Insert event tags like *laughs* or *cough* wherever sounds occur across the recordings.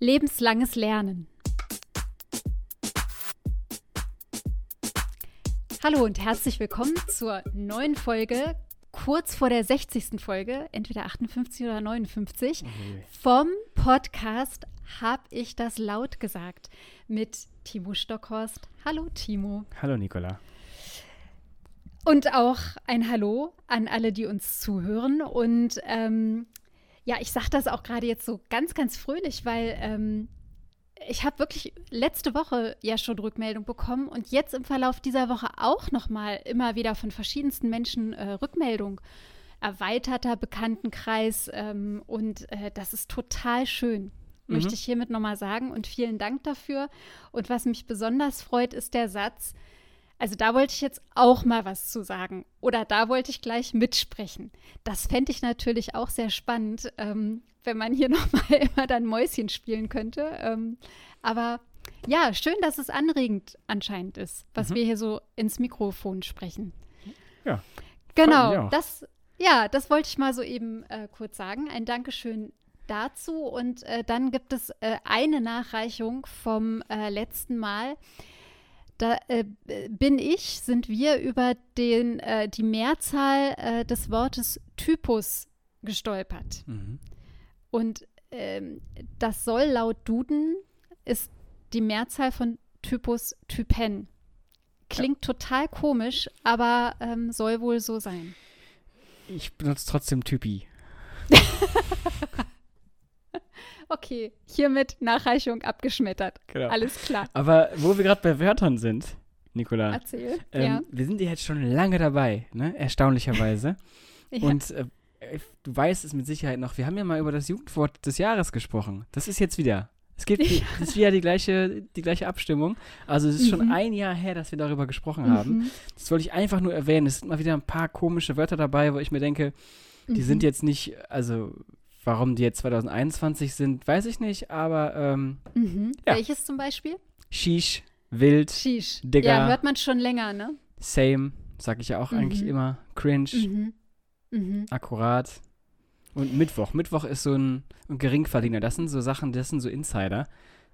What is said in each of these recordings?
Lebenslanges Lernen. Hallo und herzlich willkommen zur neuen Folge, kurz vor der 60. Folge, entweder 58 oder 59, vom Podcast Hab ich das laut gesagt mit Timo Stockhorst. Hallo Timo. Hallo Nicola. Und auch ein Hallo an alle, die uns zuhören. Und ähm, ja, ich sage das auch gerade jetzt so ganz, ganz fröhlich, weil ähm, ich habe wirklich letzte Woche ja schon Rückmeldung bekommen und jetzt im Verlauf dieser Woche auch noch mal immer wieder von verschiedensten Menschen äh, Rückmeldung. Erweiterter Bekanntenkreis ähm, und äh, das ist total schön möchte ich hiermit nochmal sagen und vielen Dank dafür. Und was mich besonders freut, ist der Satz, also da wollte ich jetzt auch mal was zu sagen oder da wollte ich gleich mitsprechen. Das fände ich natürlich auch sehr spannend, ähm, wenn man hier *laughs* nochmal immer dann Mäuschen spielen könnte. Ähm, aber ja, schön, dass es anregend anscheinend ist, was Mhm. wir hier so ins Mikrofon sprechen. Ja. Genau, das, ja, das wollte ich mal so eben äh, kurz sagen. Ein Dankeschön dazu. Und äh, dann gibt es äh, eine Nachreichung vom äh, letzten Mal. Da äh, bin ich, sind wir über den, äh, die Mehrzahl äh, des Wortes Typus gestolpert. Mhm. Und ähm, das soll laut Duden ist die Mehrzahl von Typus Typen. Klingt total komisch, aber ähm, soll wohl so sein. Ich benutze trotzdem Typi. *laughs* Okay, hiermit Nachreichung abgeschmettert. Genau. Alles klar. Aber wo wir gerade bei Wörtern sind, Nicola, Erzähl. ähm, ja. wir sind ja jetzt schon lange dabei, ne? erstaunlicherweise. *laughs* ja. Und äh, du weißt es mit Sicherheit noch, wir haben ja mal über das Jugendwort des Jahres gesprochen. Das ist jetzt wieder. Es gibt *laughs* das ist wieder die gleiche, die gleiche Abstimmung. Also es ist schon Mhm. ein Jahr her, dass wir darüber gesprochen haben. Mhm. Das wollte ich einfach nur erwähnen. Es sind mal wieder ein paar komische Wörter dabei, wo ich mir denke, Die Mhm. sind jetzt nicht, also warum die jetzt 2021 sind, weiß ich nicht, aber ähm, Mhm. Ja. Welches zum Beispiel? Shish, Wild, Sheesh. Digga. Ja, hört man schon länger, ne? Same, sag ich ja auch eigentlich Mhm. immer, Cringe, Mhm. Mhm. akkurat. Und Mittwoch. Mittwoch ist so ein, ein Geringverdiener. Das sind so Sachen, das sind so Insider.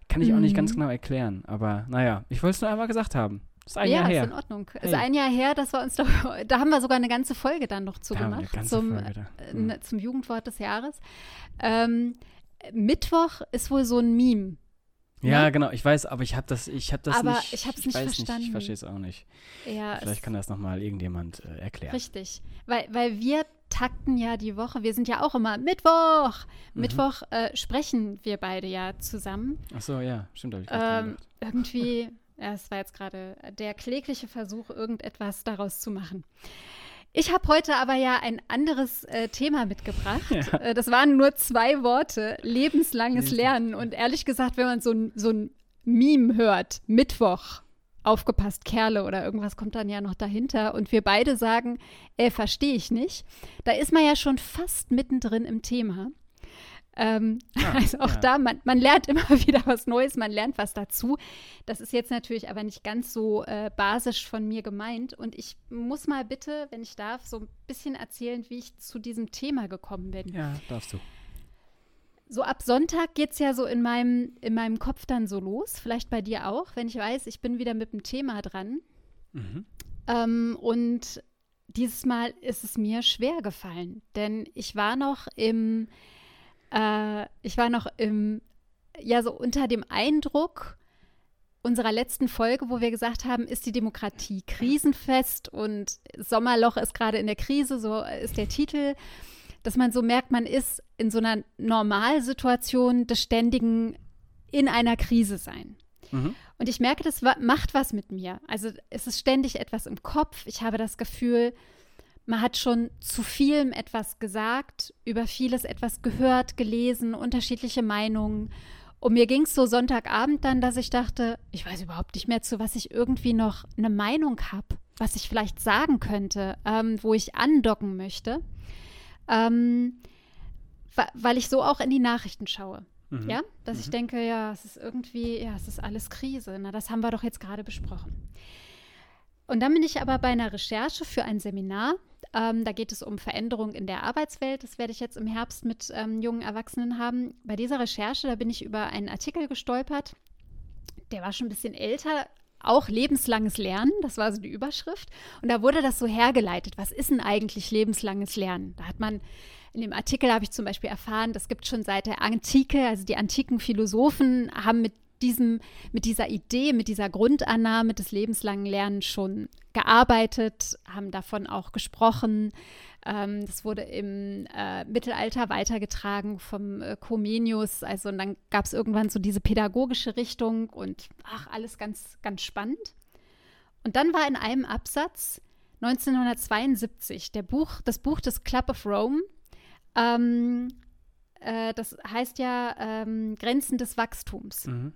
Kann ich auch nicht ganz Mhm. genau erklären. Aber naja, ich wollte es nur einmal gesagt haben. Ist ein ja, Jahr ist her. in Ordnung. Ist Hey. ein Jahr her, dass wir uns da, *laughs* da haben wir sogar eine ganze Folge dann noch zu Da gemacht zum, äh, Hm. ne- zum Jugendwort des Jahres. Ähm, Mittwoch ist wohl so ein Meme. Ja, ne? genau, ich weiß, aber ich habe das, ich habe das Aber nicht. ich hab's nicht weiß verstanden. Nicht, ich verstehe es auch nicht. Ja, Vielleicht es- kann das nochmal irgendjemand äh, erklären. Richtig. Weil, weil wir takten ja die Woche. Wir sind ja auch immer Mittwoch. Mhm. Mittwoch äh, sprechen wir beide ja zusammen. Ach so, ja, stimmt, habe ich Ähm, irgendwie, ja, es war jetzt gerade der klägliche Versuch, irgendetwas daraus zu machen. Ich habe heute aber ja ein anderes äh, Thema mitgebracht. Ja. Äh, das waren nur zwei Worte, lebenslanges Lebens- Lernen. Und ehrlich gesagt, wenn man so ein, so ein Meme hört, Mittwoch, aufgepasst, Kerle oder irgendwas kommt dann ja noch dahinter und wir beide sagen, äh, verstehe ich nicht, da ist man ja schon fast mittendrin im Thema. Ähm, Ah, *laughs* also auch ja. da, man, man lernt immer *laughs* wieder was Neues, man lernt was dazu. Das ist jetzt natürlich aber nicht ganz so äh, basisch von mir gemeint. Und ich muss mal bitte, wenn ich darf, so ein bisschen erzählen, wie ich zu diesem Thema gekommen bin. Ja, darfst du. So ab Sonntag geht es ja so in meinem, in meinem Kopf dann so los. Vielleicht bei dir auch, wenn ich weiß, ich bin wieder mit dem Thema dran. Mhm. Ähm, und dieses Mal ist es mir schwer gefallen, denn ich war noch im, äh, ich war noch im, ja, so unter dem Eindruck unserer letzten Folge, wo wir gesagt haben, ist die Demokratie krisenfest und Sommerloch ist gerade in der Krise, so ist der Titel, dass man so merkt, man ist in so einer Normalsituation des ständigen in einer Krise sein. Mhm. Und ich merke, das macht was mit mir. Also es ist ständig etwas im Kopf. Ich habe das Gefühl, man hat schon zu vielem etwas gesagt, über vieles etwas gehört, gelesen, unterschiedliche Meinungen. Und mir ging es so Sonntagabend dann, dass ich dachte, ich weiß überhaupt nicht mehr, zu was ich irgendwie noch eine Meinung habe, was ich vielleicht sagen könnte, ähm, wo ich andocken möchte. Ähm, weil ich so auch in die Nachrichten schaue. Mhm. Ja, dass ich denke, ja, es ist irgendwie, ja, es ist alles Krise. Na, das haben wir doch jetzt gerade besprochen. Und dann bin ich aber bei einer Recherche für ein Seminar Ähm, da geht es um Veränderung in der Arbeitswelt. Das werde ich jetzt im Herbst mit ähm, jungen Erwachsenen haben. Bei dieser Recherche, da bin ich über einen Artikel gestolpert. Der war schon ein bisschen älter, auch lebenslanges Lernen, das war so die Überschrift. Und da wurde das so hergeleitet. Was ist denn eigentlich lebenslanges Lernen? Da hat man in dem Artikel habe ich zum Beispiel erfahren, das gibt schon seit der Antike, also die antiken Philosophen haben mit diesem, mit dieser Idee, mit dieser Grundannahme des lebenslangen Lernens schon gearbeitet, haben davon auch gesprochen. Ähm, das wurde im äh, Mittelalter weitergetragen vom äh, Comenius. Also und dann gab es irgendwann so diese pädagogische Richtung und ach, alles ganz, ganz spannend. Und dann war in einem Absatz 1972 der Buch, das Buch des Club of Rome ähm, äh, das heißt ja ähm, Grenzen des Wachstums. Mhm.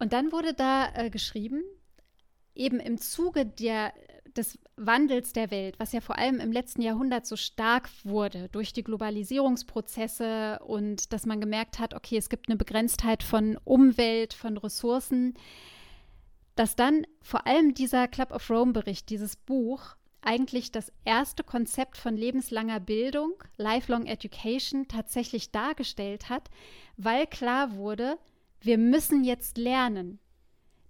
Und dann wurde da äh, geschrieben, eben im Zuge der, des Wandels der Welt, was ja vor allem im letzten Jahrhundert so stark wurde durch die Globalisierungsprozesse und dass man gemerkt hat, okay, es gibt eine Begrenztheit von Umwelt, von Ressourcen, dass dann vor allem dieser Club of Rome Bericht, dieses Buch, eigentlich das erste Konzept von lebenslanger Bildung, Lifelong Education, tatsächlich dargestellt hat, weil klar wurde, wir müssen jetzt lernen.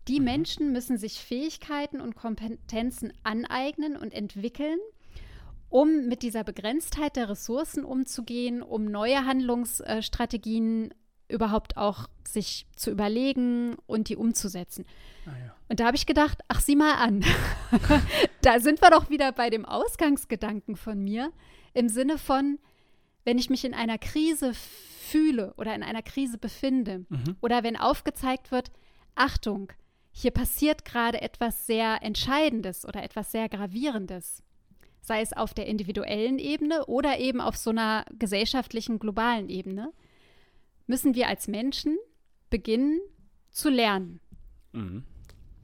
Die mhm. Menschen müssen sich Fähigkeiten und Kompetenzen aneignen und entwickeln, um mit dieser Begrenztheit der Ressourcen umzugehen, um neue Handlungsstrategien überhaupt auch sich zu überlegen und die umzusetzen. Ah, ja. Und da habe ich gedacht, ach sieh mal an, *laughs* da sind wir doch wieder bei dem Ausgangsgedanken von mir im Sinne von, wenn ich mich in einer Krise fühle oder in einer Krise befinde mhm. oder wenn aufgezeigt wird, Achtung, hier passiert gerade etwas sehr Entscheidendes oder etwas sehr Gravierendes, sei es auf der individuellen Ebene oder eben auf so einer gesellschaftlichen, globalen Ebene, müssen wir als Menschen beginnen zu lernen. Mhm.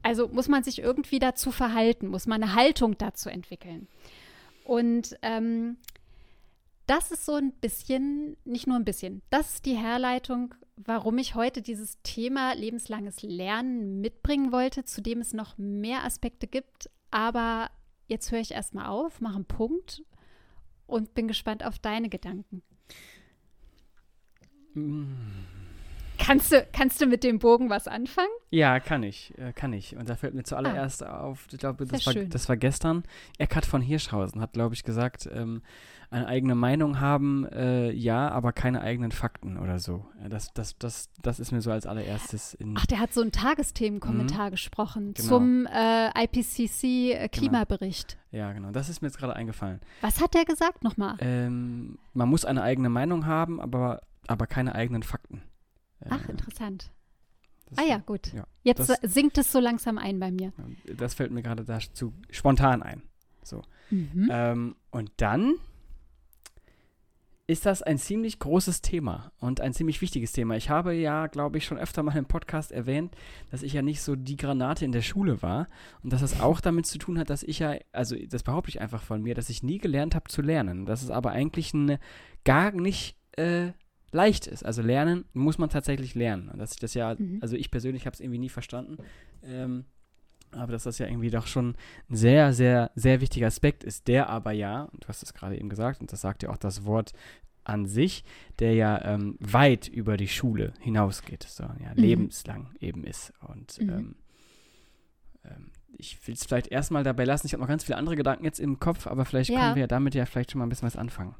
Also muss man sich irgendwie dazu verhalten, muss man eine Haltung dazu entwickeln. Und ähm, das ist so ein bisschen, nicht nur ein bisschen, das ist die Herleitung, warum ich heute dieses Thema lebenslanges Lernen mitbringen wollte, zu dem es noch mehr Aspekte gibt. Aber jetzt höre ich erstmal auf, mache einen Punkt und bin gespannt auf deine Gedanken. Kannst du, kannst du mit dem Bogen was anfangen? Ja, kann ich, äh, kann ich. Und da fällt mir zuallererst ah, auf, ich glaube, das war, das war gestern, Eckhard von Hirschhausen hat, glaube ich, gesagt, ähm, eine eigene Meinung haben, äh, ja, aber keine eigenen Fakten oder so. Das, das, das, das ist mir so als allererstes in. Ach, der hat so einen Tagesthemenkommentar mhm. gesprochen genau. zum äh, IPCC-Klimabericht. Genau. Ja, genau. Das ist mir jetzt gerade eingefallen. Was hat der gesagt nochmal? Ähm, man muss eine eigene Meinung haben, aber aber keine eigenen Fakten. Ach, äh, interessant. Das, ah ja, gut. Ja, Jetzt das, sinkt es so langsam ein bei mir. Das fällt mir gerade dazu spontan ein. So. Mhm. Ähm, und dann ist das ein ziemlich großes Thema und ein ziemlich wichtiges Thema. Ich habe ja, glaube ich, schon öfter mal im Podcast erwähnt, dass ich ja nicht so die Granate in der Schule war und dass das auch damit zu tun hat, dass ich ja, also das behaupte ich einfach von mir, dass ich nie gelernt habe zu lernen. Das ist aber eigentlich eine gar nicht äh, leicht ist. Also lernen muss man tatsächlich lernen. Und dass ich das ja, mhm. also ich persönlich habe es irgendwie nie verstanden. Ähm, aber dass das ja irgendwie doch schon ein sehr, sehr, sehr wichtiger Aspekt ist, der aber ja, und du hast es gerade eben gesagt, und das sagt ja auch das Wort an sich, der ja ähm, weit über die Schule hinausgeht, sondern ja mhm. lebenslang eben ist. Und mhm. ähm, ähm ich will es vielleicht erstmal dabei lassen. Ich habe noch ganz viele andere Gedanken jetzt im Kopf, aber vielleicht ja. können wir ja damit ja vielleicht schon mal ein bisschen was anfangen.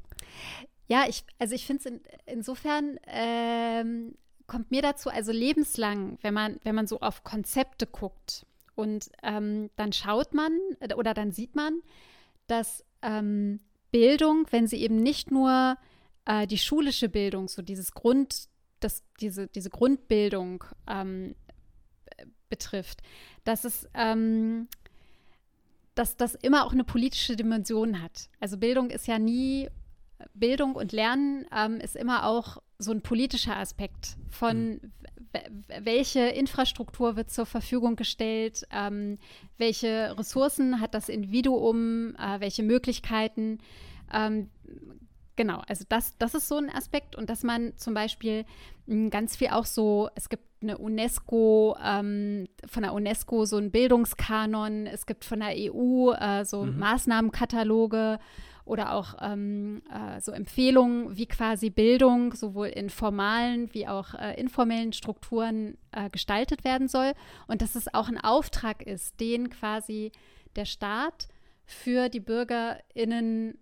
Ja, ich, also ich finde es in, insofern ähm, kommt mir dazu, also lebenslang, wenn man, wenn man so auf Konzepte guckt und ähm, dann schaut man oder dann sieht man, dass ähm, Bildung, wenn sie eben nicht nur äh, die schulische Bildung, so dieses Grund, das, diese, diese Grundbildung ähm, betrifft, dass es ähm, dass das immer auch eine politische Dimension hat. Also Bildung ist ja nie Bildung und Lernen ähm, ist immer auch so ein politischer Aspekt von mhm. welche Infrastruktur wird zur Verfügung gestellt, ähm, welche Ressourcen hat das Individuum, äh, welche Möglichkeiten. Ähm, genau, also das, das ist so ein Aspekt und dass man zum Beispiel mh, ganz viel auch so, es gibt eine UNESCO, ähm, von der UNESCO so einen Bildungskanon, es gibt von der EU äh, so Mhm. Maßnahmenkataloge oder auch ähm, äh, so Empfehlungen, wie quasi Bildung sowohl in formalen wie auch äh, informellen Strukturen äh, gestaltet werden soll und dass es auch ein Auftrag ist, den quasi der Staat für die BürgerInnen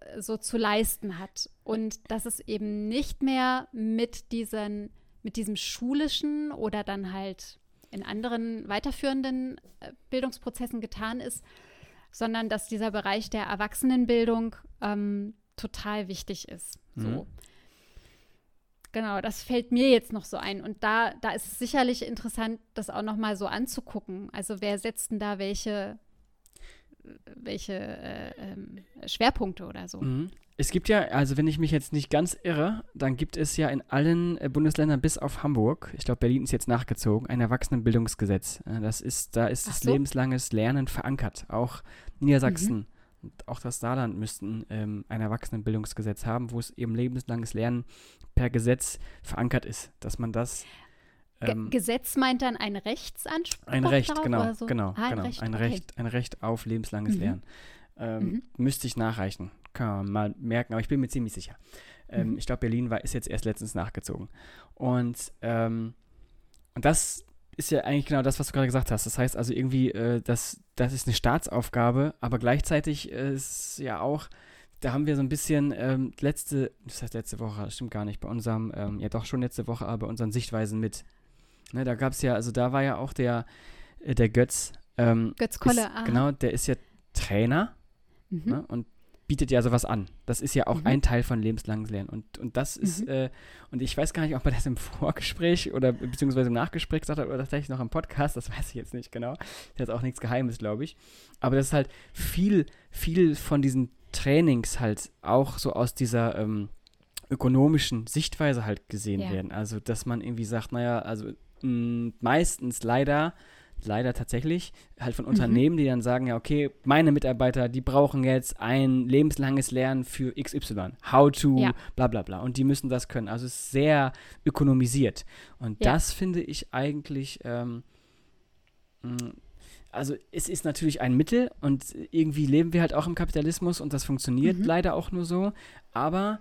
äh, so zu leisten hat. Und dass es eben nicht mehr mit, diesen, mit diesem schulischen oder dann halt in anderen weiterführenden äh, Bildungsprozessen getan ist, sondern dass dieser Bereich der Erwachsenenbildung ähm, total wichtig ist. So. Mhm. Genau, das fällt mir jetzt noch so ein. Und da, da ist es sicherlich interessant, das auch noch mal so anzugucken. Also wer setzt denn da welche, welche äh, ähm, Schwerpunkte oder so? Mhm. Es gibt ja, also wenn ich mich jetzt nicht ganz irre, dann gibt es ja in allen äh, Bundesländern bis auf Hamburg, ich glaube Berlin ist jetzt nachgezogen, ein Erwachsenenbildungsgesetz. Äh, Das ist, da ist Ach das so. lebenslanges Lernen verankert. Auch Niedersachsen und auch das Saarland müssten ähm, ein Erwachsenenbildungsgesetz haben, wo es eben lebenslanges Lernen per Gesetz verankert ist, dass man das ähm, Gesetz meint dann ein Rechtsanspruch ein Recht, darauf genau, oder so? genau, Ah, ein genau. Recht, ein, okay. Recht, ein Recht auf lebenslanges Mhm. Lernen. Ähm, Mhm. Müsste ich nachreichen. Kann man mal merken, aber ich bin mir ziemlich sicher. Ähm, Mhm. Ich glaube, Berlin war, ist jetzt erst letztens nachgezogen. Und, ähm, und das ist ja eigentlich genau das, was du gerade gesagt hast. Das heißt also irgendwie, äh, das, das ist eine Staatsaufgabe, aber gleichzeitig äh, ist ja auch, da haben wir so ein bisschen ähm, letzte, das heißt letzte Woche, das stimmt gar nicht, bei unserem, ähm, ja doch schon letzte Woche, aber bei unseren Sichtweisen mit. Ne, da gab es ja, also da war ja auch der, äh, der Götz. Ähm, Götz Kolle, ist, ah. Genau, der ist ja Trainer Mhm. ne, und bietet ja sowas an. Das ist ja auch Mhm. ein Teil von lebenslanges Lernen. Und, und das ist, Mhm. äh, und ich weiß gar nicht, ob er das im *laughs* Vorgespräch oder beziehungsweise im Nachgespräch gesagt hat oder tatsächlich noch im Podcast, das weiß ich jetzt nicht genau. Das ist auch nichts Geheimes, glaube ich. Aber das ist halt viel, viel von diesen Trainings halt auch so aus dieser ähm, ökonomischen Sichtweise halt gesehen Ja. werden. Also, dass man irgendwie sagt, naja, also mh, meistens leider, leider tatsächlich, halt von Mhm. Unternehmen, die dann sagen, ja, okay, meine Mitarbeiter, die brauchen jetzt ein lebenslanges Lernen für XY. How to, Ja. bla bla bla. Und die müssen das können. Also es ist sehr ökonomisiert. Und Ja. das finde ich eigentlich, ähm, mh, also es ist natürlich ein Mittel und irgendwie leben wir halt auch im Kapitalismus und das funktioniert Mhm. leider auch nur so. Aber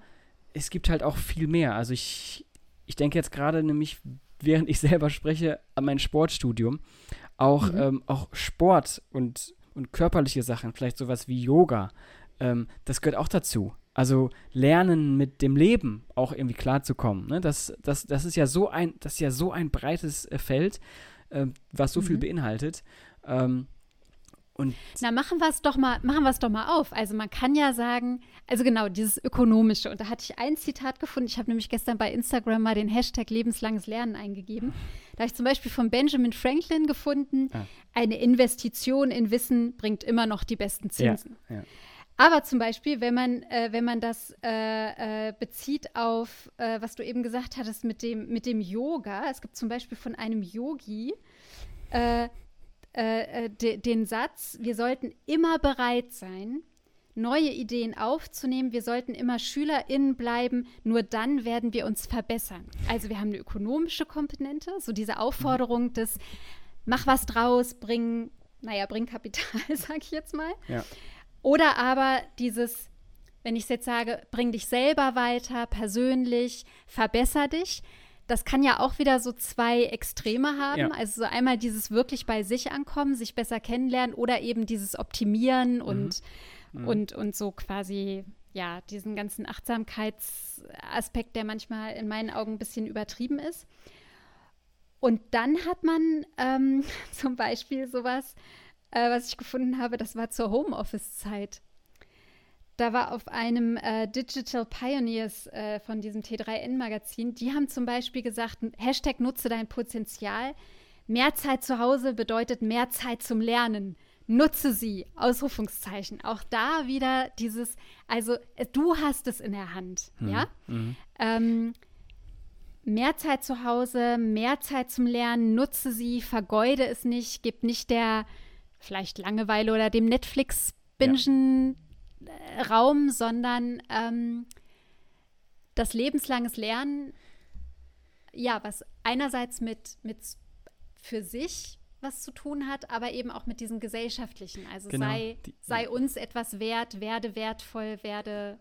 es gibt halt auch viel mehr. Also ich, ich denke jetzt gerade nämlich, während ich selber spreche, an mein Sportstudium, auch, Mhm. ähm, auch Sport und, und körperliche Sachen, vielleicht sowas wie Yoga, ähm, das gehört auch dazu. Also lernen mit dem Leben auch irgendwie klarzukommen. Ne? Das, das, das ist ja so ein, das ist ja so ein breites äh, Feld, ähm, was so viel Mhm. beinhaltet. Ähm, und Na, machen wir es doch mal, machen wir es doch mal auf. Also man kann ja sagen, also genau, dieses Ökonomische. Und da hatte ich ein Zitat gefunden. Ich habe nämlich gestern bei Instagram mal den Hashtag lebenslanges Lernen eingegeben. Da habe ich zum Beispiel von Benjamin Franklin gefunden, Ah. eine Investition in Wissen bringt immer noch die besten Zinsen. ja. Aber zum Beispiel, wenn man, äh, wenn man das äh, äh, bezieht auf, äh, was du eben gesagt hattest mit dem, mit dem Yoga, es gibt zum Beispiel von einem Yogi äh, äh, de, den Satz, wir sollten immer bereit sein, neue Ideen aufzunehmen, wir sollten immer SchülerInnen bleiben, nur dann werden wir uns verbessern. Also wir haben eine ökonomische Komponente, so diese Aufforderung des mach was draus, bring, naja, bring Kapital, *laughs* sag ich jetzt mal. Ja. Oder aber dieses, wenn ich es jetzt sage, bring dich selber weiter, persönlich, verbesser dich. Das kann ja auch wieder so zwei Extreme haben. Ja. Also so einmal dieses wirklich bei sich ankommen, sich besser kennenlernen oder eben dieses Optimieren und, Mhm. und, und so quasi, ja, diesen ganzen Achtsamkeitsaspekt, der manchmal in meinen Augen ein bisschen übertrieben ist. Und dann hat man ähm, *laughs* zum Beispiel sowas, äh, was ich gefunden habe, das war zur Homeoffice-Zeit. Da war auf einem äh, Digital Pioneers äh, von diesem T3N-Magazin, die haben zum Beispiel gesagt, Hashtag nutze dein Potenzial. Mehr Zeit zu Hause bedeutet mehr Zeit zum Lernen. Nutze sie, Ausrufungszeichen. Auch da wieder dieses, also äh, du hast es in der Hand, ja? Mhm. Ähm, mehr Zeit zu Hause, mehr Zeit zum Lernen, nutze sie, vergeude es nicht, gib nicht der vielleicht Langeweile oder dem Netflix-Bingen äh, Raum, sondern ähm, das lebenslanges Lernen, ja, was einerseits mit, mit für sich was zu tun hat, aber eben auch mit diesem gesellschaftlichen. Also genau, sei, sei uns etwas wert, werde wertvoll, werde,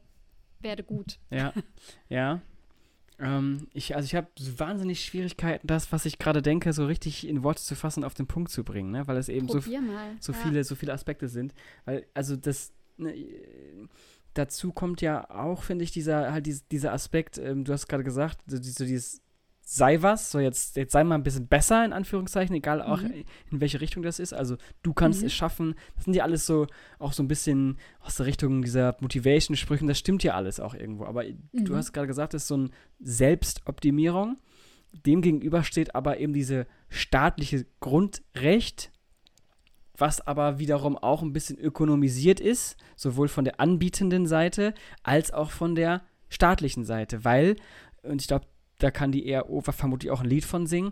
werde gut. Ja, *laughs* ja. Ähm, ich, also ich habe wahnsinnig Schwierigkeiten, das, was ich gerade denke, so richtig in Worte zu fassen, auf den Punkt zu bringen, ne? weil es eben Probier so, mal. so ja. viele, so viele Aspekte sind. Weil, also das, ne, dazu kommt ja auch, finde ich, dieser, halt dieser, dieser Aspekt, ähm, du hast gerade gesagt, so, so dieses sei was, so jetzt, jetzt sei mal ein bisschen besser, in Anführungszeichen, egal auch mhm. in welche Richtung das ist. Also du kannst mhm. es schaffen. Das sind ja alles so, auch so ein bisschen aus der Richtung dieser Motivation-Sprüchen, das stimmt ja alles auch irgendwo. Aber mhm. du hast gerade gesagt, das ist so eine Selbstoptimierung. Demgegenüber steht aber eben diese staatliche Grundrecht, was aber wiederum auch ein bisschen ökonomisiert ist, sowohl von der anbietenden Seite als auch von der staatlichen Seite, weil, und ich glaube, da kann die ERO vermutlich auch ein Lied von singen.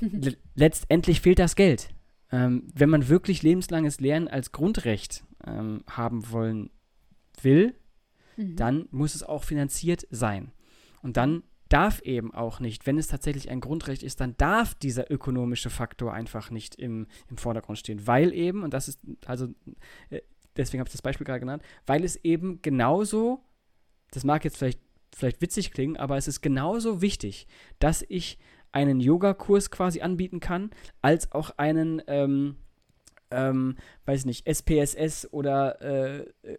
*laughs* Letztendlich fehlt das Geld. Ähm, wenn man wirklich lebenslanges Lernen als Grundrecht ähm, haben wollen will, mhm. dann muss es auch finanziert sein. Und dann darf eben auch nicht, wenn es tatsächlich ein Grundrecht ist, dann darf dieser ökonomische Faktor einfach nicht im, im Vordergrund stehen, weil eben, und das ist, also, äh, deswegen habe ich das Beispiel gerade genannt, weil es eben genauso, das mag jetzt vielleicht vielleicht witzig klingen, aber es ist genauso wichtig, dass ich einen Yogakurs quasi anbieten kann, als auch einen, ähm, ähm, weiß nicht, SPSS oder äh, einen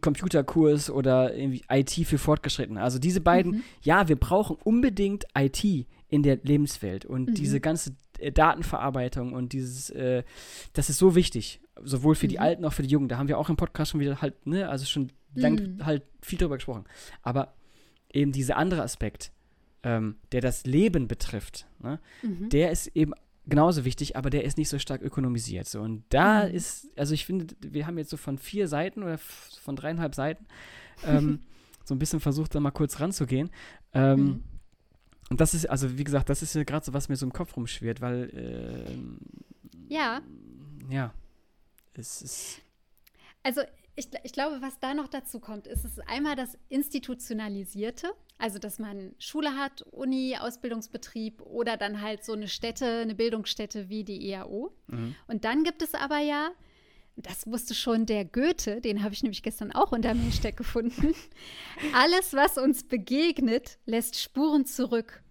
Computerkurs oder irgendwie IT für Fortgeschrittene. Also diese beiden, mhm. ja, wir brauchen unbedingt IT in der Lebenswelt und mhm. diese ganze äh, Datenverarbeitung und dieses, äh, das ist so wichtig, sowohl für mhm. die Alten, auch für die Jungen. Da haben wir auch im Podcast schon wieder halt, ne, also schon lang mhm. halt viel drüber gesprochen. Aber eben dieser andere Aspekt, ähm, der das Leben betrifft, ne, mhm. der ist eben genauso wichtig, aber der ist nicht so stark ökonomisiert. So. Und da mhm. ist, also ich finde, wir haben jetzt so von vier Seiten oder von dreieinhalb Seiten ähm, *laughs* so ein bisschen versucht, da mal kurz ranzugehen. Ähm, mhm. Und das ist, also wie gesagt, das ist ja gerade so, was mir so im Kopf rumschwirrt, weil äh, ja. Ja. Es ist. Also ich, ich, glaube, was da noch dazu kommt, ist es einmal das Institutionalisierte, also dass man Schule hat, Uni, Ausbildungsbetrieb oder dann halt so eine Stätte, eine Bildungsstätte wie die EAO. Mhm. Und dann gibt es aber ja, das wusste schon der Goethe, den habe ich nämlich gestern auch unter Milchsteck gefunden, *laughs* alles, was uns begegnet, lässt Spuren zurück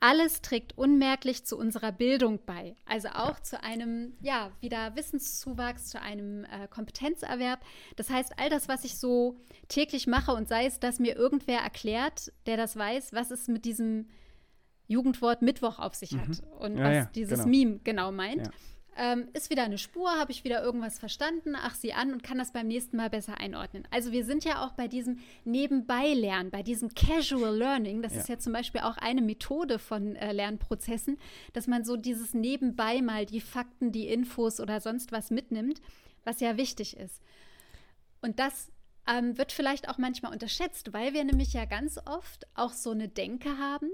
alles trägt unmerklich zu unserer Bildung bei. Also auch ja. zu einem, ja, wieder Wissenszuwachs, zu einem äh, Kompetenzerwerb. Das heißt, all das, was ich so täglich mache und sei es, dass mir irgendwer erklärt, der das weiß, was es mit diesem Jugendwort Mittwoch auf sich hat mhm. und ja, was ja, dieses genau. Meme genau meint. Ähm, ist wieder eine Spur, habe ich wieder irgendwas verstanden, ach sie an und kann das beim nächsten Mal besser einordnen. Also wir sind ja auch bei diesem Nebenbei-Lernen, bei diesem Casual Learning. Das ja. ist ja zum Beispiel auch eine Methode von äh, Lernprozessen, dass man so dieses Nebenbei mal die Fakten, die Infos oder sonst was mitnimmt, was ja wichtig ist. Und das ähm, wird vielleicht auch manchmal unterschätzt, weil wir nämlich ja ganz oft auch so eine Denke haben,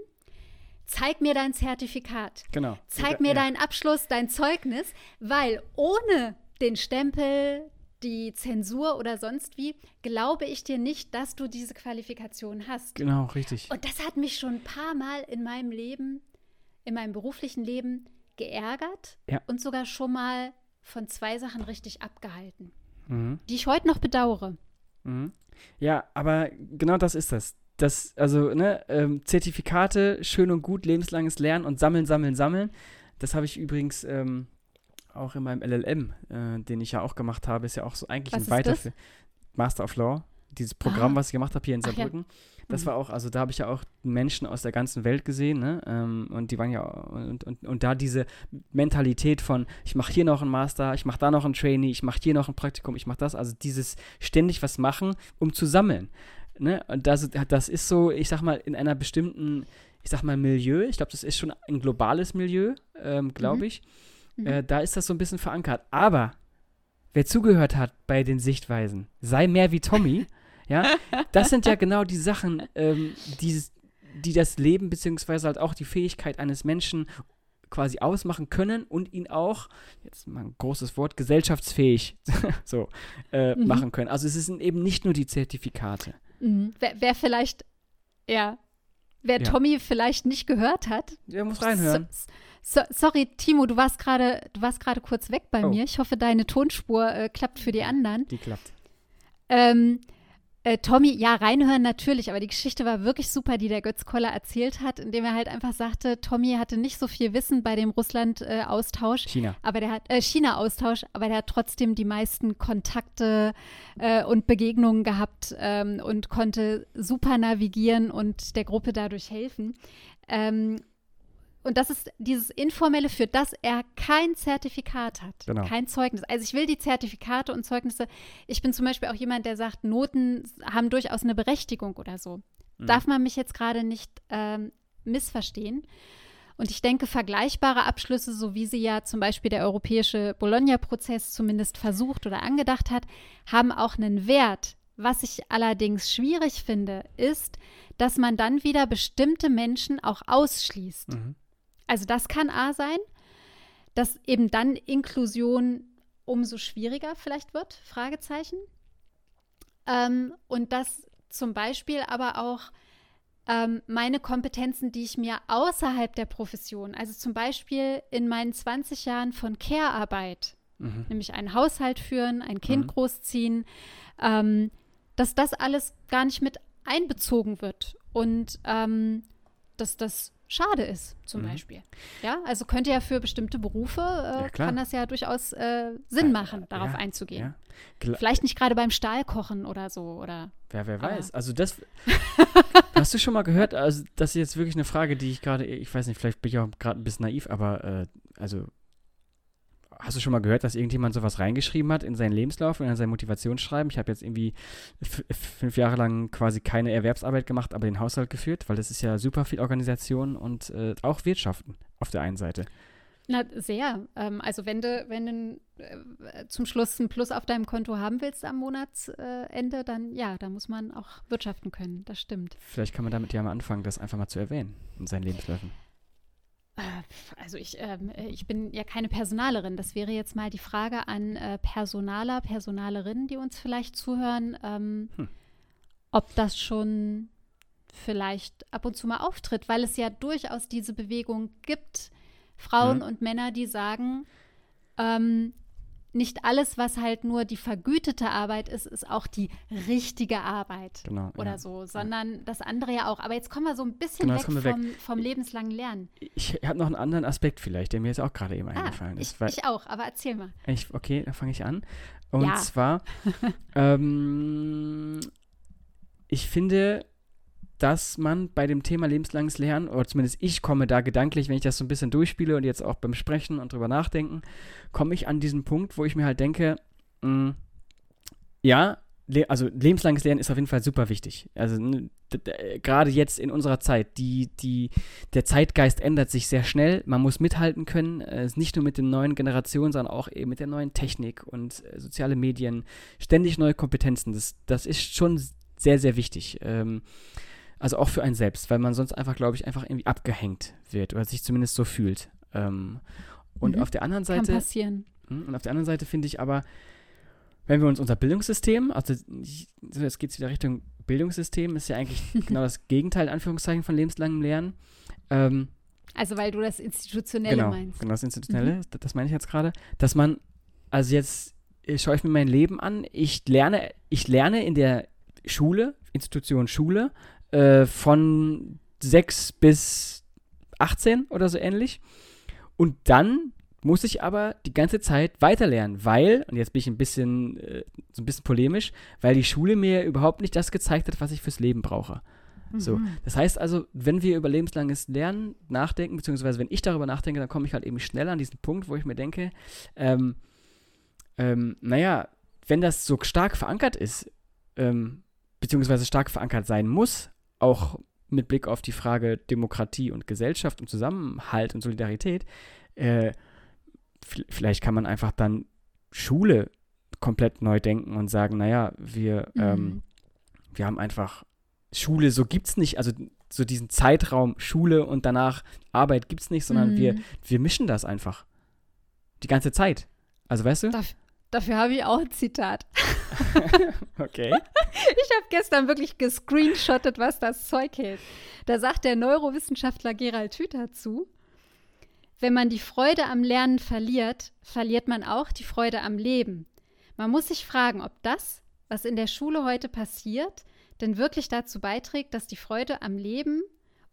zeig mir dein Zertifikat. Genau. Zeig mir ja. deinen Abschluss, dein Zeugnis, weil ohne den Stempel, die Zensur oder sonst wie, glaube ich dir nicht, dass du diese Qualifikation hast. Genau, richtig. Und das hat mich schon ein paar Mal in meinem Leben, in meinem beruflichen Leben geärgert ja. und sogar schon mal von zwei Sachen richtig abgehalten, mhm. die ich heute noch bedauere. Mhm. Ja, aber genau das ist das das, also, ne, ähm, Zertifikate, schön und gut, lebenslanges Lernen und sammeln, sammeln, sammeln. Das habe ich übrigens ähm, auch in meinem LLM, äh, den ich ja auch gemacht habe, ist ja auch so eigentlich was ein weiter Master of Law, dieses Programm, ah. was ich gemacht habe hier in Saarbrücken. Ja. Das mhm. war auch, also da habe ich ja auch Menschen aus der ganzen Welt gesehen, ne? Ähm, und die waren ja, und, und, und da diese Mentalität von, ich mache hier noch einen Master, ich mache da noch ein Trainee, ich mache hier noch ein Praktikum, ich mache das, also dieses ständig was machen, um zu sammeln. Ne? Und das, das ist so, ich sag mal, in einer bestimmten, ich sag mal, Milieu, ich glaube, das ist schon ein globales Milieu, ähm, glaube mhm. ich. Mhm. Äh, da ist das so ein bisschen verankert. Aber wer zugehört hat bei den Sichtweisen, sei mehr wie Tommy, *laughs* ja, das sind ja genau die Sachen, ähm, die, die das Leben beziehungsweise halt auch die Fähigkeit eines Menschen quasi ausmachen können und ihn auch, jetzt mal ein großes Wort, gesellschaftsfähig *laughs* so äh, mhm. machen können. Also es sind eben nicht nur die Zertifikate. Mhm. Wäre wär vielleicht Ja. Wer Ja. Tommy vielleicht nicht gehört hat, Der muss reinhören. So, so, sorry, Timo, du warst gerade, du warst gerade kurz weg bei Oh. mir. Ich hoffe, deine Tonspur äh, klappt für die anderen. Die klappt. Ähm, äh, Tommy, ja, reinhören natürlich, aber die Geschichte war wirklich super, die der Götz Koller erzählt hat, indem er halt einfach sagte, Tommy hatte nicht so viel Wissen bei dem Russland-Austausch, China. aber der hat äh, China-Austausch, aber der hat trotzdem die meisten Kontakte äh, und Begegnungen gehabt ähm, und konnte super navigieren und der Gruppe dadurch helfen. Ähm, und das ist dieses Informelle, für das er kein Zertifikat hat, Genau. kein Zeugnis. Also ich will die Zertifikate und Zeugnisse. Ich bin zum Beispiel auch jemand, der sagt, Noten haben durchaus eine Berechtigung oder so. Mhm. Darf man mich jetzt gerade nicht ähm, missverstehen? Und ich denke, vergleichbare Abschlüsse, so wie sie ja zum Beispiel der europäische Bologna-Prozess zumindest versucht oder angedacht hat, haben auch einen Wert. Was ich allerdings schwierig finde, ist, dass man dann wieder bestimmte Menschen auch ausschließt. Mhm. Also das kann A sein, dass eben dann Inklusion umso schwieriger vielleicht wird, Fragezeichen. Ähm, und dass zum Beispiel aber auch ähm, meine Kompetenzen, die ich mir außerhalb der Profession, also zum Beispiel in meinen 20 Jahren von Care-Arbeit, Mhm. nämlich einen Haushalt führen, ein Kind Mhm. großziehen, ähm, dass das alles gar nicht mit einbezogen wird und ähm, dass das schade ist, zum Mhm. Beispiel. Ja, also könnte ja für bestimmte Berufe, äh, klar. kann das ja durchaus äh, Sinn machen, darauf ja, einzugehen. Ja. Vielleicht nicht gerade beim Stahlkochen oder so, oder Wer, wer weiß. Also das. *laughs* hast du schon mal gehört? Also das ist jetzt wirklich eine Frage, die ich gerade, ich weiß nicht, vielleicht bin ich auch gerade ein bisschen naiv, aber äh, also hast du schon mal gehört, dass irgendjemand sowas reingeschrieben hat in seinen Lebenslauf und in sein Motivationsschreiben? Ich habe jetzt irgendwie fünf Jahre lang quasi keine Erwerbsarbeit gemacht, aber den Haushalt geführt, weil das ist ja super viel Organisation und äh, auch Wirtschaften auf der einen Seite. Na, sehr. Ähm, also wenn du, wenn du äh, zum Schluss ein Plus auf deinem Konto haben willst am Monatsende, dann ja, da muss man auch wirtschaften können. Das stimmt. Vielleicht kann man damit ja mal anfangen, das einfach mal zu erwähnen in seinen Lebensläufen. Äh, Also ich, ähm, äh, ich bin ja keine Personalerin. Das wäre jetzt mal die Frage an äh, Personaler, Personalerinnen, die uns vielleicht zuhören, ähm, Hm. ob das schon vielleicht ab und zu mal auftritt, weil es ja durchaus diese Bewegung gibt, Frauen Mhm. und Männer, die sagen, ähm, nicht alles, was halt nur die vergütete Arbeit ist, ist auch die richtige Arbeit Genau. oder ja. so, sondern das andere ja auch. Aber jetzt kommen wir so ein bisschen Genau, weg kommen wir vom, vom lebenslangen Lernen. Ich habe noch einen anderen Aspekt vielleicht, der mir jetzt auch gerade eben Ah, eingefallen ich, ist. weil- ich auch, aber erzähl mal. Ich, okay, dann fange ich an. Und Ja. zwar, *laughs* ähm, ich finde, dass man bei dem Thema lebenslanges Lernen, oder zumindest ich komme da gedanklich, wenn ich das so ein bisschen durchspiele und jetzt auch beim Sprechen und drüber nachdenken, komme ich an diesen Punkt, wo ich mir halt denke, mh, ja, le also lebenslanges Lernen ist auf jeden Fall super wichtig. Also ne, gerade jetzt in unserer Zeit, die, die, der Zeitgeist ändert sich sehr schnell. Man muss mithalten können, äh, nicht nur mit den neuen Generationen, sondern auch eben mit der neuen Technik und äh, soziale Medien. Ständig neue Kompetenzen. Das, das ist schon sehr, sehr wichtig. Ähm, also auch für einen selbst, weil man sonst einfach, glaube ich, einfach irgendwie abgehängt wird oder sich zumindest so fühlt. Ähm, und Mhm. auf der anderen Kann Seite passieren. Mhm, Und auf der anderen Seite finde ich aber, wenn wir uns unser Bildungssystem, also jetzt geht es wieder Richtung Bildungssystem, ist ja eigentlich *laughs* genau das Gegenteil, in Anführungszeichen, von lebenslangem Lernen. Ähm, Also weil du das Institutionelle genau, meinst. genau, das Institutionelle, das, das meine ich jetzt gerade, dass man, also jetzt schaue ich mir mein Leben an, ich lerne, ich lerne in der Schule, Institution Schule, äh, von 6 bis 18 oder so ähnlich. Und dann muss ich aber die ganze Zeit weiterlernen, weil, und jetzt bin ich ein bisschen, äh, so ein bisschen polemisch, weil die Schule mir überhaupt nicht das gezeigt hat, was ich fürs Leben brauche. So, Mhm. das heißt also, wenn wir über lebenslanges Lernen nachdenken, beziehungsweise wenn ich darüber nachdenke, dann komme ich halt eben schnell an diesen Punkt, wo ich mir denke, ähm, ähm, naja, wenn das so stark verankert ist, ähm, beziehungsweise stark verankert sein muss, auch mit Blick auf die Frage Demokratie und Gesellschaft und Zusammenhalt und Solidarität, äh, vielleicht kann man einfach dann Schule komplett neu denken und sagen, naja, wir, ähm, Mhm. wir haben einfach Schule, so gibt's nicht, also so diesen Zeitraum Schule und danach Arbeit gibt's nicht, sondern wir, Mhm. wir mischen das einfach. Die ganze Zeit. Also weißt du? Darf, Dafür habe ich auch ein Zitat. *laughs* okay. *laughs* Ich habe gestern wirklich gescreenshottet, was das Zeug hält. Da sagt der Neurowissenschaftler Gerald Hüther zu, wenn man die Freude am Lernen verliert, verliert man auch die Freude am Leben. Man muss sich fragen, ob das, was in der Schule heute passiert, denn wirklich dazu beiträgt, dass die Freude am Leben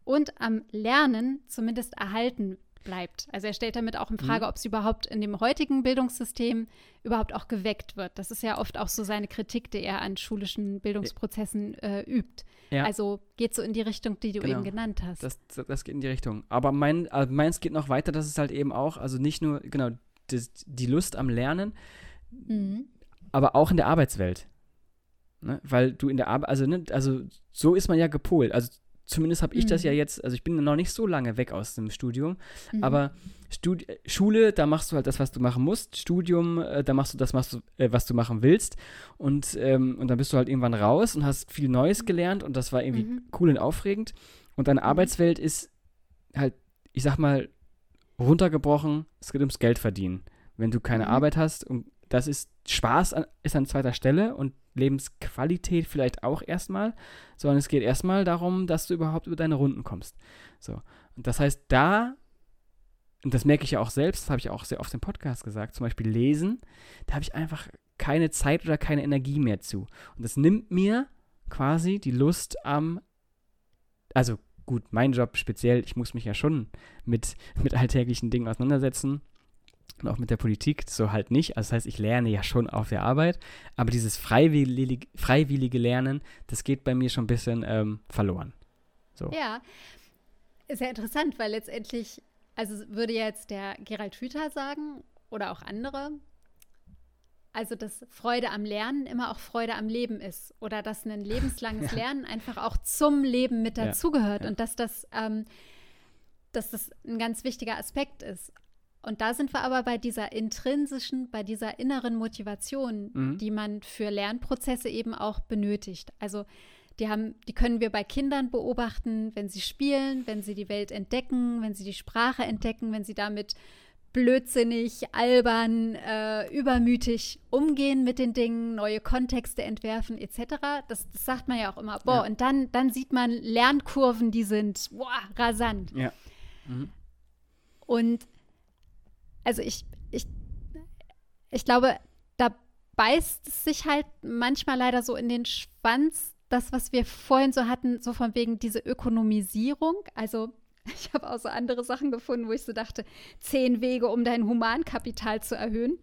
und am Lernen zumindest erhalten bleibt. Also er stellt damit auch in Frage, mhm. ob es überhaupt in dem heutigen Bildungssystem überhaupt auch geweckt wird. Das ist ja oft auch so seine Kritik, die er an schulischen Bildungsprozessen äh, übt. Ja. Also geht so in die Richtung, die du genau. eben genannt hast. Das, das geht in die Richtung. Aber mein, also meins geht noch weiter, das ist halt eben auch, also nicht nur, genau, das, die Lust am Lernen, mhm. aber auch in der Arbeitswelt. Ne? Weil du in der Arbeit, also, ne, also so ist man ja gepolt. Also zumindest habe ich mhm. das ja mhm. jetzt, also ich bin noch nicht so lange weg aus dem Studium, mhm. aber Studi Schule, da machst du halt das, was du machen musst. Studium, äh, da machst du das, was du, äh, was du machen willst. Und, ähm, und dann bist du halt irgendwann raus und hast viel Neues gelernt und das war irgendwie mhm. cool und aufregend. Und deine mhm. Arbeitswelt ist halt, ich sag mal, runtergebrochen, es geht ums Geld verdienen. Wenn du keine mhm. Arbeit hast und das ist Spaß an, ist an zweiter Stelle und Lebensqualität vielleicht auch erstmal, sondern es geht erstmal darum, dass du überhaupt über deine Runden kommst. So. Und das heißt, da, und das merke ich ja auch selbst, das habe ich auch sehr oft im Podcast gesagt, zum Beispiel lesen, da habe ich einfach keine Zeit oder keine Energie mehr zu. Und das nimmt mir quasi die Lust am, also gut, mein Job speziell, ich muss mich ja schon mit, mit alltäglichen Dingen auseinandersetzen und auch mit der Politik so halt nicht. Also das heißt, ich lerne ja schon auf der Arbeit, aber dieses freiwillige, freiwillige Lernen, das geht bei mir schon ein bisschen ähm, verloren. So. Ja, ist ja interessant, weil letztendlich, also würde jetzt der Gerald Hüther sagen oder auch andere, also dass Freude am Lernen immer auch Freude am Leben ist oder dass ein lebenslanges *laughs* ja. Lernen einfach auch zum Leben mit dazugehört ja, ja. und dass das, ähm, dass das ein ganz wichtiger Aspekt ist. Und da sind wir aber bei dieser intrinsischen, bei dieser inneren Motivation, mhm. die man für Lernprozesse eben auch benötigt. Also die haben, die können wir bei Kindern beobachten, wenn sie spielen, wenn sie die Welt entdecken, wenn sie die Sprache entdecken, wenn sie damit blödsinnig, albern, äh, übermütig umgehen mit den Dingen, neue Kontexte entwerfen etc. Das, das sagt man ja auch immer. Boah, ja. und dann, dann sieht man Lernkurven, die sind boah, rasant. Ja. Mhm. Und also ich, ich, ich glaube, da beißt es sich halt manchmal leider so in den Schwanz, das, was wir vorhin so hatten, so von wegen diese Ökonomisierung. Also *laughs* ich habe auch so andere Sachen gefunden, wo ich so dachte, zehn Wege, um dein Humankapital zu erhöhen.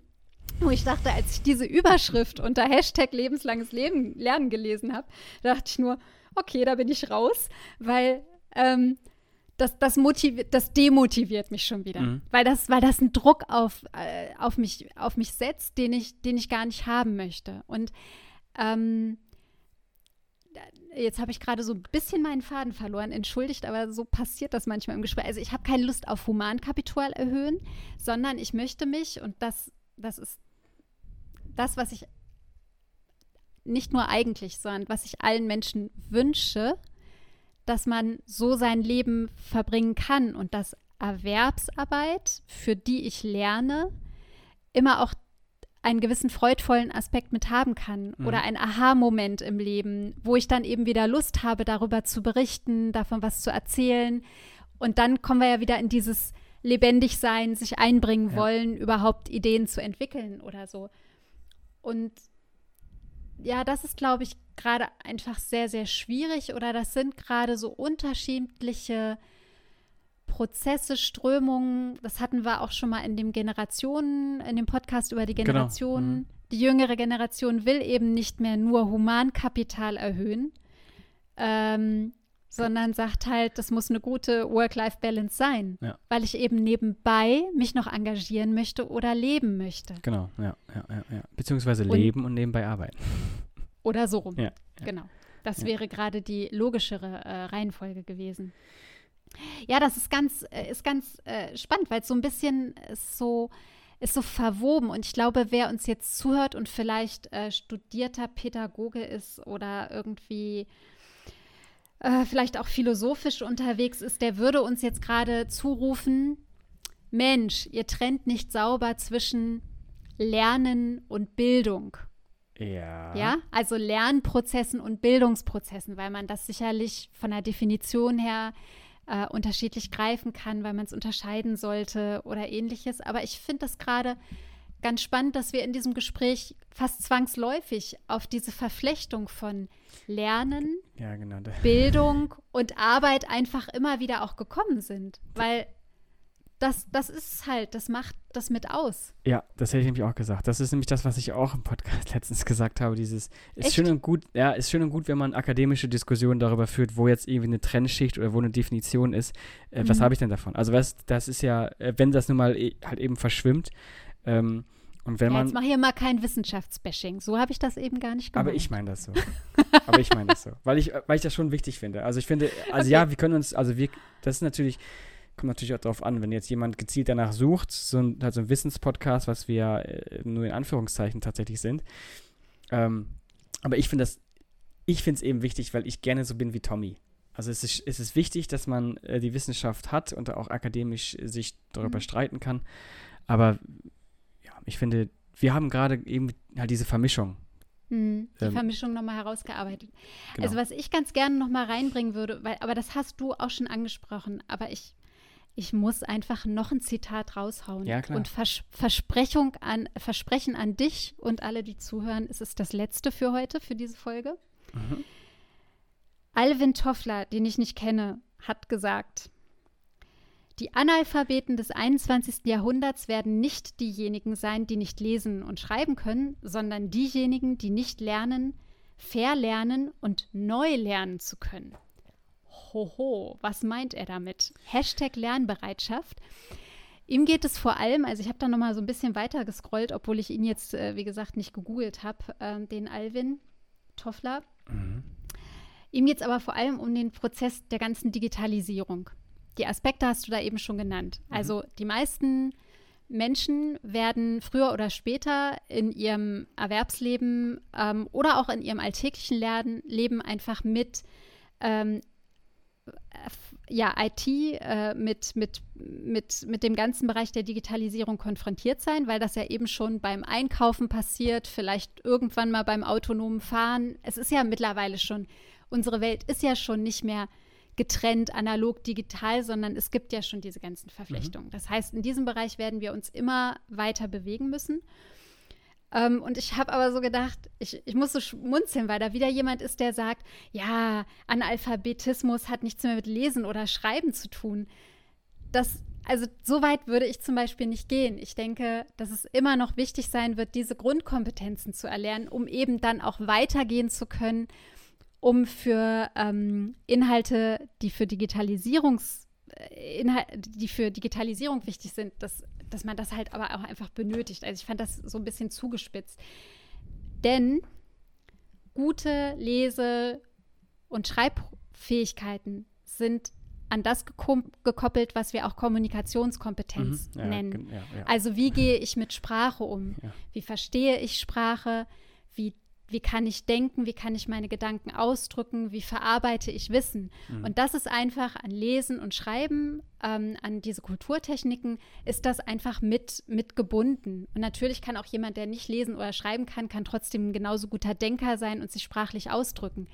Wo ich dachte, als ich diese Überschrift unter Hashtag lebenslanges Leben Lernen gelesen habe, dachte ich nur, okay, da bin ich raus, weil ähm, das, das, motiviert, das demotiviert mich schon wieder. Mhm. Weil, das, weil das einen Druck auf, äh, auf, mich, auf mich setzt, den ich, den ich gar nicht haben möchte. Und ähm, jetzt habe ich gerade so ein bisschen meinen Faden verloren, entschuldigt, aber so passiert das manchmal im Gespräch. Also ich habe keine Lust auf Humankapital erhöhen, sondern ich möchte mich, und das, das ist das, was ich nicht nur eigentlich, sondern was ich allen Menschen wünsche, dass man so sein Leben verbringen kann und dass Erwerbsarbeit, für die ich lerne, immer auch einen gewissen freudvollen Aspekt mit haben kann mhm. oder ein Aha-Moment im Leben, wo ich dann eben wieder Lust habe, darüber zu berichten, davon was zu erzählen. Und dann kommen wir ja wieder in dieses lebendig sein, sich einbringen ja. wollen, überhaupt Ideen zu entwickeln oder so. Und ja, das ist, glaube ich, gerade einfach sehr, sehr schwierig oder das sind gerade so unterschiedliche Prozesse, Strömungen. Das hatten wir auch schon mal in dem Generationen, in dem Podcast über die genau. Generationen. Genau. Mhm. Die jüngere Generation will eben nicht mehr nur Humankapital erhöhen, ähm, sondern sagt halt, das muss eine gute Work-Life-Balance sein, ja. weil ich eben nebenbei mich noch engagieren möchte oder leben möchte. Genau, ja, ja, ja. ja. Beziehungsweise und, leben und nebenbei arbeiten. Oder so rum. Ja, ja. Genau. Das wäre gerade die logischere äh, Reihenfolge gewesen. Ja, das ist ganz, äh, ist ganz äh, spannend, weil es so ein bisschen ist so, ist so verwoben. Und ich glaube, wer uns jetzt zuhört und vielleicht äh, studierter Pädagoge ist oder irgendwie äh, vielleicht auch philosophisch unterwegs ist, der würde uns jetzt gerade zurufen, Mensch, ihr trennt nicht sauber zwischen Lernen und Bildung. Ja. Ja, also Lernprozessen und Bildungsprozessen, weil man das sicherlich von der Definition her äh, unterschiedlich greifen kann, weil man es unterscheiden sollte oder ähnliches. Aber ich finde das gerade ganz spannend, dass wir in diesem Gespräch fast zwangsläufig auf diese Verflechtung von Lernen, Ja, genau. Bildung und Arbeit einfach immer wieder auch gekommen sind. Weil das, das ist halt, das macht das mit aus. Ja, das hätte ich nämlich auch gesagt. Das ist nämlich das, was ich auch im Podcast *laughs* letztens gesagt habe. Dieses ist Echt? schön und gut, ja, ist schön und gut, wenn man akademische Diskussionen darüber führt, wo jetzt irgendwie eine Trennschicht oder wo eine Definition ist. Äh, Was Mhm. habe ich denn davon? Also was, das ist ja, äh, wenn das nun mal eh, halt eben verschwimmt. Ähm, und wenn Ja, man. jetzt mach hier mal kein Wissenschaftsbashing. So habe ich das eben gar nicht gemeint. *laughs* Aber ich meine das so. aber ich meine das so. Weil ich, weil ich das schon wichtig finde. Also ich finde, also Okay. ja, wir können uns, also wir, das ist natürlich, kommt natürlich auch darauf an, wenn jetzt jemand gezielt danach sucht, so ein, halt so ein Wissenspodcast, was wir äh, nur in Anführungszeichen tatsächlich sind. Ähm, aber ich finde das, ich finde es eben wichtig, weil ich gerne so bin wie Tommy. Also es ist, es ist wichtig, dass man äh, die Wissenschaft hat und auch akademisch sich darüber Mhm. streiten kann. Aber ich finde, wir haben gerade eben halt diese Vermischung. Mhm, die Ähm, Vermischung nochmal herausgearbeitet. Genau. Also was ich ganz gerne nochmal reinbringen würde, weil, aber das hast du auch schon angesprochen, aber ich, ich muss einfach noch ein Zitat raushauen. Ja, klar. Und Vers Versprechung an, Versprechen an dich und alle, die zuhören, es ist das letzte für heute, für diese Folge. Mhm. Alvin Toffler, den ich nicht kenne, hat gesagt, die Analphabeten des 21. Jahrhunderts werden nicht diejenigen sein, die nicht lesen und schreiben können, sondern diejenigen, die nicht lernen, verlernen und neu lernen zu können. Hoho, was meint er damit? Hashtag Lernbereitschaft. Ihm geht es vor allem, also ich habe da noch mal so ein bisschen weiter gescrollt, obwohl ich ihn jetzt, äh, wie gesagt, nicht gegoogelt habe, ähm, den Alvin Toffler. Mhm. Ihm geht es aber vor allem um den Prozess der ganzen Digitalisierung. Die Aspekte hast du da eben schon genannt. Also die meisten Menschen werden früher oder später in ihrem Erwerbsleben ähm, oder auch in ihrem alltäglichen Lernen, Leben einfach mit ähm, ja, IT, äh, mit, mit, mit, mit dem ganzen Bereich der Digitalisierung konfrontiert sein, weil das ja eben schon beim Einkaufen passiert, vielleicht irgendwann mal beim autonomen Fahren. Es ist ja mittlerweile schon, unsere Welt ist ja schon nicht mehr getrennt, analog, digital, sondern es gibt ja schon diese ganzen Verflechtungen. Das heißt, in diesem Bereich werden wir uns immer weiter bewegen müssen. Ähm, und ich habe aber so gedacht, ich, ich muss so schmunzeln, weil da wieder jemand ist, der sagt, ja, Analphabetismus hat nichts mehr mit Lesen oder Schreiben zu tun. Das, also so weit würde ich zum Beispiel nicht gehen. Ich denke, dass es immer noch wichtig sein wird, diese Grundkompetenzen zu erlernen, um eben dann auch weitergehen zu können, um für ähm, Inhalte, die für Digitalisierungs äh, die für Digitalisierung wichtig sind, dass, dass man das halt aber auch einfach benötigt. Also ich fand das so ein bisschen zugespitzt. Denn gute Lese- und Schreibfähigkeiten sind an das gekoppelt, was wir auch Kommunikationskompetenz Mhm. Ja, nennen. ja, ja. Also wie gehe ich mit Sprache um? Wie verstehe ich Sprache? Wie, wie kann ich denken? Wie kann ich meine Gedanken ausdrücken? Wie verarbeite ich Wissen? Mhm. Und das ist einfach an Lesen und Schreiben, ähm, an diese Kulturtechniken, ist das einfach mit, mit gebunden. Und natürlich kann auch jemand, der nicht lesen oder schreiben kann, kann trotzdem ein genauso guter Denker sein und sich sprachlich ausdrücken.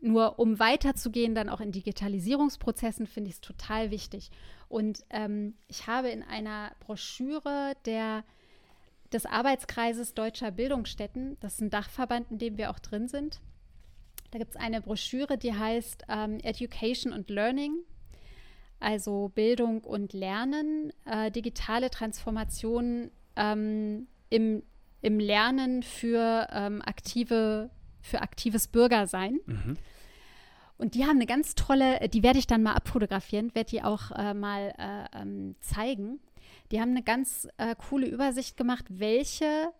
Nur um weiterzugehen, dann auch in Digitalisierungsprozessen, finde ich es total wichtig. Und ähm, ich habe in einer Broschüre der, des Arbeitskreises Deutscher Bildungsstätten, das ist ein Dachverband, in dem wir auch drin sind, da gibt es eine Broschüre, die heißt ähm, Education und Learning, also Bildung und Lernen, äh, digitale Transformation ähm, im, im Lernen für ähm, aktive für aktives Bürgersein. Mhm. Und die haben eine ganz tolle, die werde ich dann mal abfotografieren, werde die auch äh, mal äh, ähm, zeigen. Die haben eine ganz äh, coole Übersicht gemacht, welche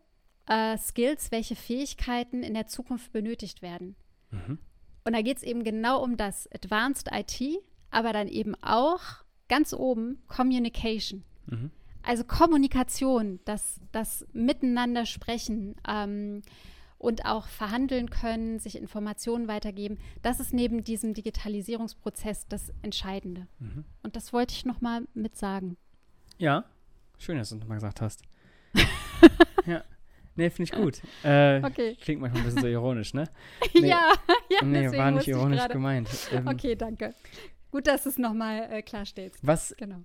äh, Skills, welche Fähigkeiten in der Zukunft benötigt werden. Mhm. Und da geht es eben genau um das Advanced IT, aber dann eben auch ganz oben Communication. Mhm. Also Kommunikation, das, das Miteinander sprechen ähm, und auch verhandeln können, sich Informationen weitergeben, das ist neben diesem Digitalisierungsprozess das Entscheidende. Mhm. Und das wollte ich nochmal mit sagen. Ja, schön, dass du es nochmal gesagt hast. *laughs* ja. Nee, finde ich gut. Äh, Okay. Klingt manchmal ein bisschen so ironisch, ne? *laughs* Nee. ja, ja, nee, war nicht ironisch gemeint. Ähm, Okay, danke. Gut, dass du es nochmal äh, klarstellst. Was, Genau.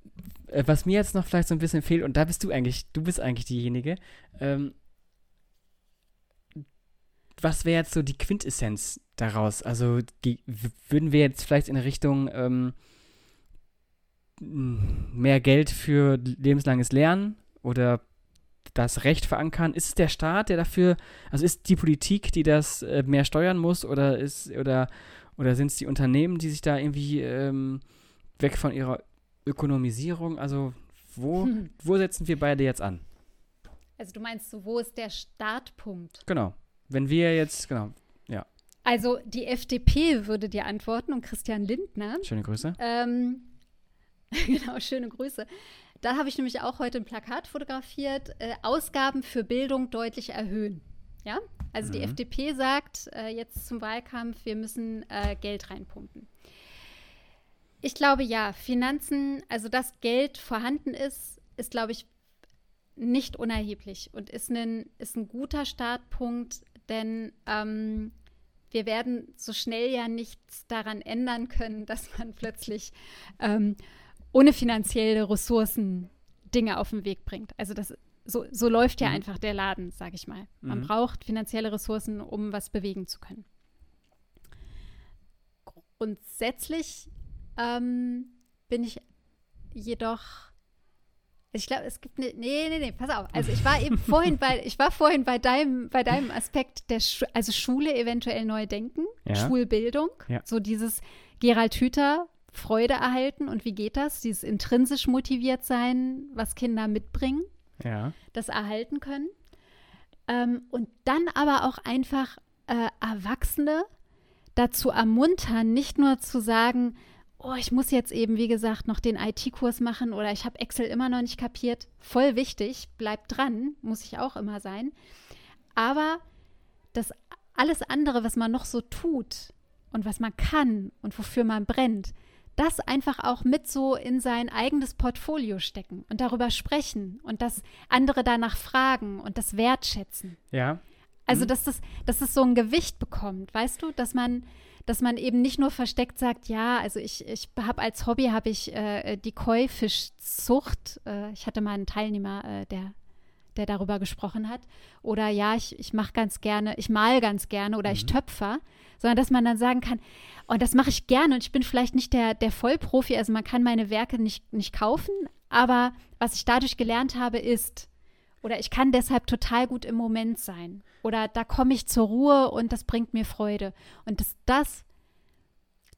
äh, was mir jetzt noch vielleicht so ein bisschen fehlt, und da bist du eigentlich, du bist eigentlich diejenige, ähm, was wäre jetzt so die Quintessenz daraus? Also w- würden wir jetzt vielleicht in Richtung ähm, mehr Geld für lebenslanges Lernen oder das Recht verankern? Ist es der Staat, der dafür, also ist die Politik, die das äh, mehr steuern muss, oder ist oder oder sind es die Unternehmen, die sich da irgendwie ähm, weg von ihrer Ökonomisierung? Also wo, Hm. *laughs* wo setzen wir beide jetzt an? Also du meinst so, wo ist der Startpunkt? Genau. Wenn wir jetzt, genau, Also die FDP würde dir antworten und Christian Lindner. schöne Grüße. Ähm, *laughs* genau, schöne Grüße. Da habe ich nämlich auch heute ein Plakat fotografiert, äh, Ausgaben für Bildung deutlich erhöhen. Ja, also die Mhm. FDP sagt äh, jetzt zum Wahlkampf, wir müssen äh, Geld reinpumpen. Ich glaube ja, Finanzen, also dass Geld vorhanden ist, ist, glaube ich, nicht unerheblich und ist ein, ist ein guter Startpunkt, denn ähm, wir werden so schnell ja nichts daran ändern können, *laughs* dass man plötzlich ähm, ohne finanzielle Ressourcen Dinge auf den Weg bringt. Also das so, so läuft ja Mhm. einfach der Laden, sage ich mal. Man Mhm. braucht finanzielle Ressourcen, um was bewegen zu können. Grundsätzlich ähm, bin ich jedoch ich glaube, es gibt ne, nee, nee, nee, pass auf. Also ich war eben *laughs* vorhin bei, ich war vorhin bei deinem, bei deinem Aspekt der, Schu also Schule eventuell neu denken, Ja. Schulbildung, Ja. so dieses Gerald Hüther Freude erhalten und wie geht das? Dieses intrinsisch motiviert sein, was Kinder mitbringen, Ja. das erhalten können. Ähm, und dann aber auch einfach äh, Erwachsene dazu ermuntern, nicht nur zu sagen, oh, ich muss jetzt eben, wie gesagt, noch den IT-Kurs machen oder ich habe Excel immer noch nicht kapiert. Voll wichtig, bleibt dran, muss ich auch immer sein. Aber das alles andere, was man noch so tut und was man kann und wofür man brennt, das einfach auch mit so in sein eigenes Portfolio stecken und darüber sprechen und dass andere danach fragen und das wertschätzen. Ja. Also, Mhm. dass das, dass das so ein Gewicht bekommt, weißt du, dass man, dass man eben nicht nur versteckt sagt, ja, also ich, ich habe als Hobby habe ich äh, die Koi-Fischzucht. Äh, ich hatte mal einen Teilnehmer, äh, der, der darüber gesprochen hat. Oder ja, ich, ich mache ganz gerne, ich mal ganz gerne oder ich Mhm. töpfer, sondern dass man dann sagen kann, und das mache ich gerne und ich bin vielleicht nicht der, der Vollprofi, also man kann meine Werke nicht, nicht kaufen, aber was ich dadurch gelernt habe, ist, oder ich kann deshalb total gut im Moment sein. Oder da komme ich zur Ruhe und das bringt mir Freude. Und dass das,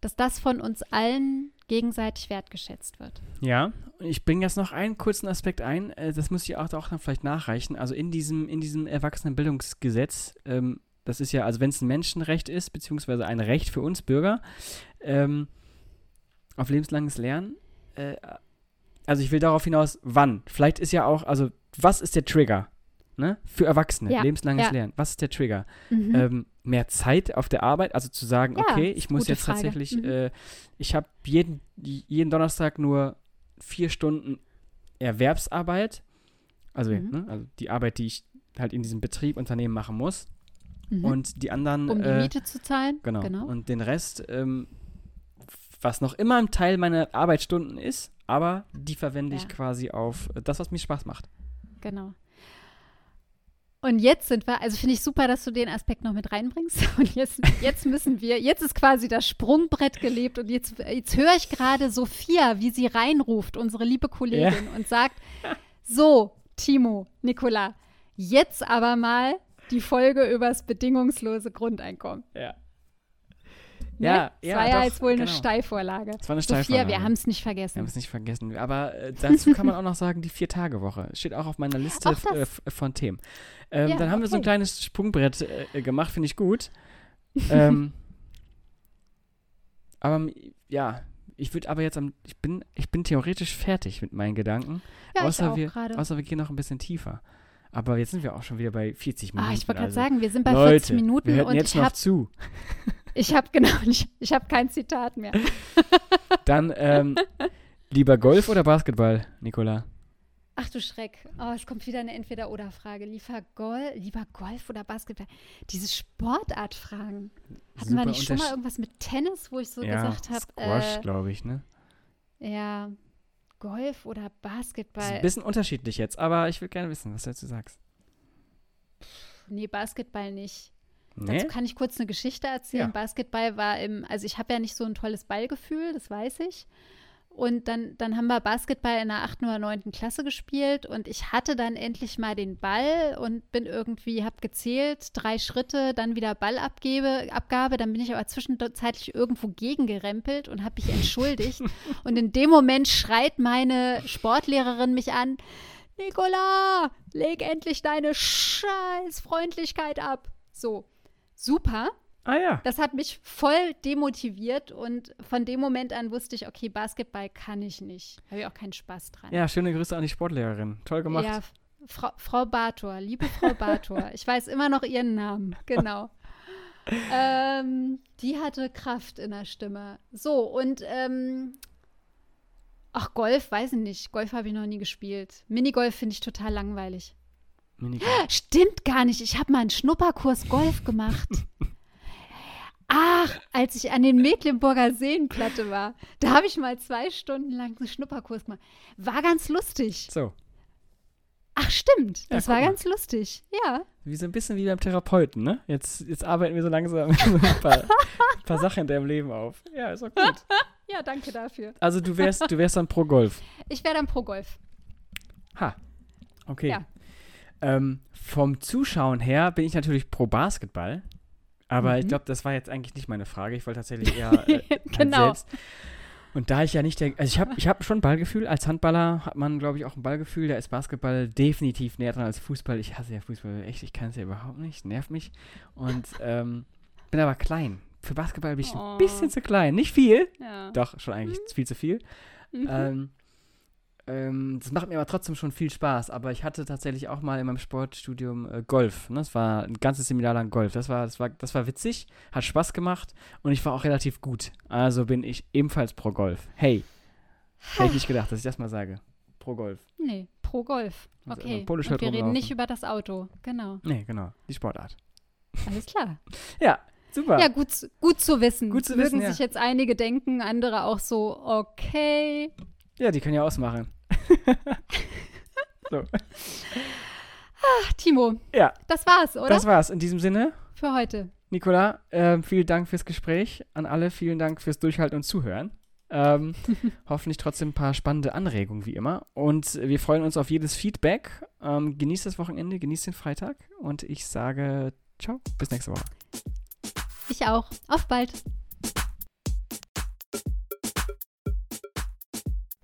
dass das von uns allen gegenseitig wertgeschätzt wird. Ja, und ich bringe jetzt noch einen kurzen Aspekt ein, äh, das muss ich auch, auch dann vielleicht nachreichen. Also in diesem, in diesem Erwachsenenbildungsgesetz, ähm, das ist ja, also wenn es ein Menschenrecht ist, beziehungsweise ein Recht für uns Bürger, ähm, auf lebenslanges Lernen, äh, also ich will darauf hinaus, wann? Vielleicht ist ja auch, also was ist der Trigger? Ne? Für Erwachsene, Ja, lebenslanges ja. Lernen. Was ist der Trigger? Mhm. ähm, mehr Zeit auf der Arbeit, also zu sagen, Ja, okay, ich muss jetzt Frage. tatsächlich, Mhm. äh, ich habe jeden, jeden Donnerstag nur vier Stunden Erwerbsarbeit, also, Mhm. ne, also die Arbeit, die ich halt in diesem Betrieb, Unternehmen machen muss Mhm. und die anderen, um die äh, Miete zu zahlen. genau, genau. und den Rest, ähm, was noch immer ein Teil meiner Arbeitsstunden ist, aber die verwende ich Ja. quasi auf das, was mir Spaß macht. Genau. Und jetzt sind wir, also finde ich super, dass du den Aspekt noch mit reinbringst. *laughs* Und jetzt, jetzt müssen wir, jetzt ist quasi das Sprungbrett gelebt und jetzt, jetzt höre ich gerade Sophia, wie sie reinruft, unsere liebe Kollegin, und sagt: So, Timo, Nicola, jetzt aber mal die Folge übers bedingungslose Grundeinkommen. Ja. Ne? Ja, das ja, war ja doch, jetzt wohl eine genau. Steilvorlage. Das war eine Sophia, Steilvorlage. wir haben es nicht Wir haben vergessen. es nicht vergessen. Aber äh, dazu kann man auch noch sagen, die Vier-Tage-Woche. Steht auch auf meiner Liste äh, von Themen. Ähm, Ja, dann haben wir so ein okay. kleines Sprungbrett äh, gemacht, finde ich gut. ähm, *laughs* aber ja, ich würde aber jetzt am, ich bin, ich bin theoretisch fertig mit meinen Gedanken. Ja, außer wir, außer wir gehen noch ein bisschen tiefer. Aber jetzt sind wir auch schon wieder bei 40 Minuten. Ah, ich wollte gerade also, sagen, wir sind bei Leute, 40 Minuten wir hören und jetzt ich noch zu. *laughs* Ich habe *laughs* genau, ich, ich habe kein Zitat mehr. *laughs* Dann ähm, lieber Golf oder Basketball, Nicola? Ach du Schreck. Oh, es kommt wieder eine Entweder-Oder-Frage. Lieber, Gol lieber Golf oder Basketball? Diese Sportartfragen. Hatten wir nicht schon mal irgendwas mit Tennis, wo ich so ja, gesagt habe? Squash, äh, glaube ich, ne? Ja, Golf oder Basketball. Das ist ein bisschen unterschiedlich jetzt, aber ich will gerne wissen, was du dazu sagst. Nee, Basketball nicht. Nee? Dazu kann ich kurz eine Geschichte erzählen. Ja. Basketball war im, also ich habe ja nicht so ein tolles Ballgefühl, das weiß ich. Und dann, dann haben wir Basketball in der 8. oder 9. Klasse gespielt und ich hatte dann endlich mal den Ball und bin irgendwie, habe gezählt, drei Schritte, dann wieder Ballabgabe, Abgabe, dann bin ich aber zwischenzeitlich irgendwo gegengerempelt und habe mich entschuldigt. *laughs* und in dem Moment schreit meine Sportlehrerin mich an, Nicola, leg endlich deine scheiß Freundlichkeit ab. So, super. Ah ja. Das hat mich voll demotiviert und von dem Moment an wusste ich, okay, Basketball kann ich nicht. Habe ich auch keinen Spaß dran. Ja, schöne Grüße an die Sportlehrerin. Toll gemacht. Ja, Frau, Frau Bartor, liebe Frau Bartor. *laughs* ich weiß immer noch ihren Namen, genau. ähm, die hatte Kraft in der Stimme. So, und ähm, ach, Golf, weiß ich nicht. Golf habe ich noch nie gespielt. Minigolf finde ich total langweilig. Minigolf. *gasps* Stimmt gar nicht. Ich habe mal einen Schnupperkurs Golf gemacht. Ach, als ich an den Mecklenburger Seenplatte war, da habe ich mal zwei Stunden lang einen Schnupperkurs gemacht. War ganz lustig. So. Ach, stimmt. Das ja, war ganz lustig. Ja. Wie so ein bisschen wie beim Therapeuten, ne? Jetzt, jetzt arbeiten wir so langsam *laughs* ein paar, ein paar Sachen in deinem Leben auf. Ja, ist auch gut. *laughs* ja, danke dafür. Also du wärst, du wärst dann pro Golf. Ich wäre dann pro Golf. Ha. Okay. Ja. Ähm, vom Zuschauen her bin ich natürlich pro Basketball. Aber mhm. ich glaube, das war jetzt eigentlich nicht meine Frage. Ich wollte tatsächlich eher *laughs* äh, genau. selbst. Und da ich ja nicht der, also ich habe ich hab schon Ballgefühl. Als Handballer hat man, glaube ich, auch ein Ballgefühl. Da ist Basketball definitiv näher dran als Fußball. Ich hasse ja Fußball echt. Ich kann es ja überhaupt nicht. Nervt mich. Und ähm, bin aber klein. Für Basketball bin ich oh. ein bisschen zu klein. Nicht viel. Ja. Doch, schon eigentlich mhm. viel zu viel. Mhm. Ähm, ähm, das macht mir aber trotzdem schon viel Spaß. Aber ich hatte tatsächlich auch mal in meinem Sportstudium äh, Golf. Ne? Das war ein ganzes Seminar lang Golf. Das war, das, war, das war witzig, hat Spaß gemacht und ich war auch relativ gut. Also bin ich ebenfalls pro Golf. Hey, hätte ich nicht gedacht, dass ich das mal sage. Pro Golf. Nee, pro Golf. Also okay. Und wir reden nicht über das Auto. Genau. Nee, genau. Die Sportart. Alles klar. *laughs* ja. Super. Ja, gut, gut zu wissen. Gut zu Mögen wissen, ja. sich jetzt einige denken, andere auch so, okay. Ja, die können ja ausmachen. *laughs* so. Ach, Timo. Ja. Das war's, oder? Das war's. In diesem Sinne. Für heute. Nicola, äh, vielen Dank fürs Gespräch. An alle vielen Dank fürs Durchhalten und Zuhören. Ähm, *laughs* hoffentlich trotzdem ein paar spannende Anregungen wie immer. Und wir freuen uns auf jedes Feedback. Ähm, genießt das Wochenende, genießt den Freitag und ich sage ciao, bis nächste Woche. Ich auch. Auf bald.